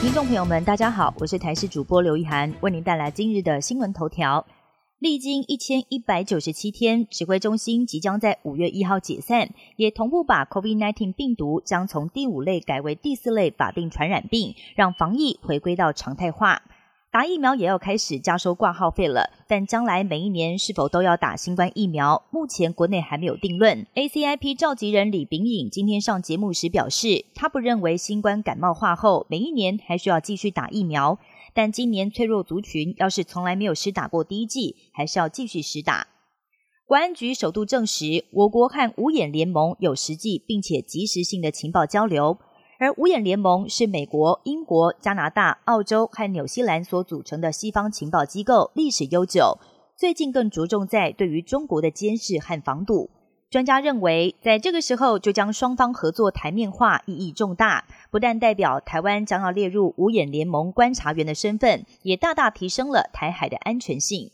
听众朋友们，大家好，我是台视主播刘一涵，为您带来今日的新闻头条。历经一千一百九十七天，指挥中心即将在五月一号解散，也同步把 COVID-19 病毒将从第五类改为第四类法定传染病，让防疫回归到常态化。打疫苗也要开始加收挂号费了，但将来每一年是否都要打新冠疫苗，目前国内还没有定论。ACIP 召集人李炳颖今天上节目时表示，他不认为新冠感冒化后每一年还需要继续打疫苗，但今年脆弱族群要是从来没有施打过第一剂，还是要继续施打。国安局首度证实，我国和五眼联盟有实际并且及时性的情报交流。而五眼联盟是美国、英国、加拿大、澳洲和纽西兰所组成的西方情报机构，历史悠久。最近更着重在对于中国的监视和防堵。专家认为，在这个时候就将双方合作台面化，意义重大。不但代表台湾将要列入五眼联盟观察员的身份，也大大提升了台海的安全性。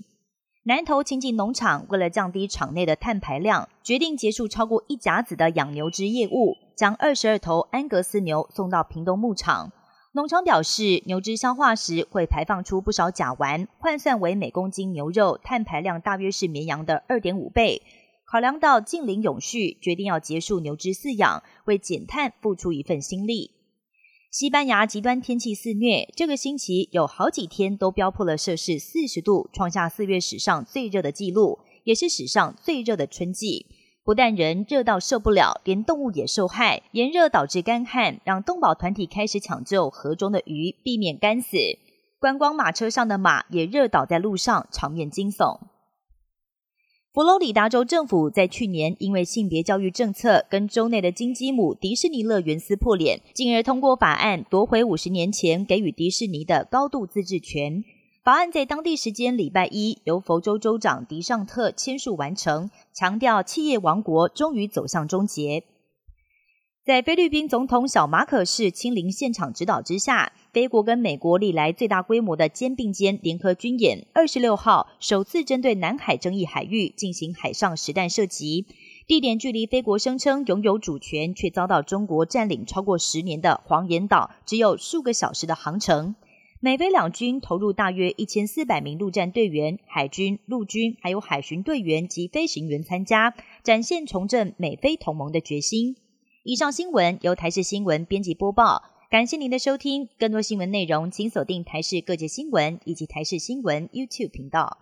南投清境农场为了降低场内的碳排量，决定结束超过一甲子的养牛只业务。将二十二头安格斯牛送到屏东牧场，农场表示，牛只消化时会排放出不少甲烷，换算为每公斤牛肉碳排量大约是绵羊的二点五倍。考量到近邻永续，决定要结束牛只饲养，为减碳付出一份心力。西班牙极端天气肆虐，这个星期有好几天都飙破了摄氏四十度，创下四月史上最热的纪录，也是史上最热的春季。不但人热到受不了，连动物也受害。炎热导致干旱，让动保团体开始抢救河中的鱼，避免干死。观光马车上的马也热倒在路上，场面惊悚。佛罗里达州政府在去年因为性别教育政策跟州内的金鸡母迪士尼乐园撕破脸，进而通过法案夺回五十年前给予迪士尼的高度自治权。法案在当地时间礼拜一由佛州州长迪尚特签署完成，强调企业王国终于走向终结。在菲律宾总统小马可士亲临现场指导之下，菲国跟美国历来最大规模的肩并肩联合军演，二十六号首次针对南海争议海域进行海上实弹射击，地点距离菲国声称拥有主权却遭到中国占领超过十年的黄岩岛只有数个小时的航程。美菲两军投入大约一千四百名陆战队员、海军、陆军，还有海巡队员及飞行员参加，展现重振美菲同盟的决心。以上新闻由台视新闻编辑播报，感谢您的收听。更多新闻内容，请锁定台视各界新闻以及台视新闻 YouTube 频道。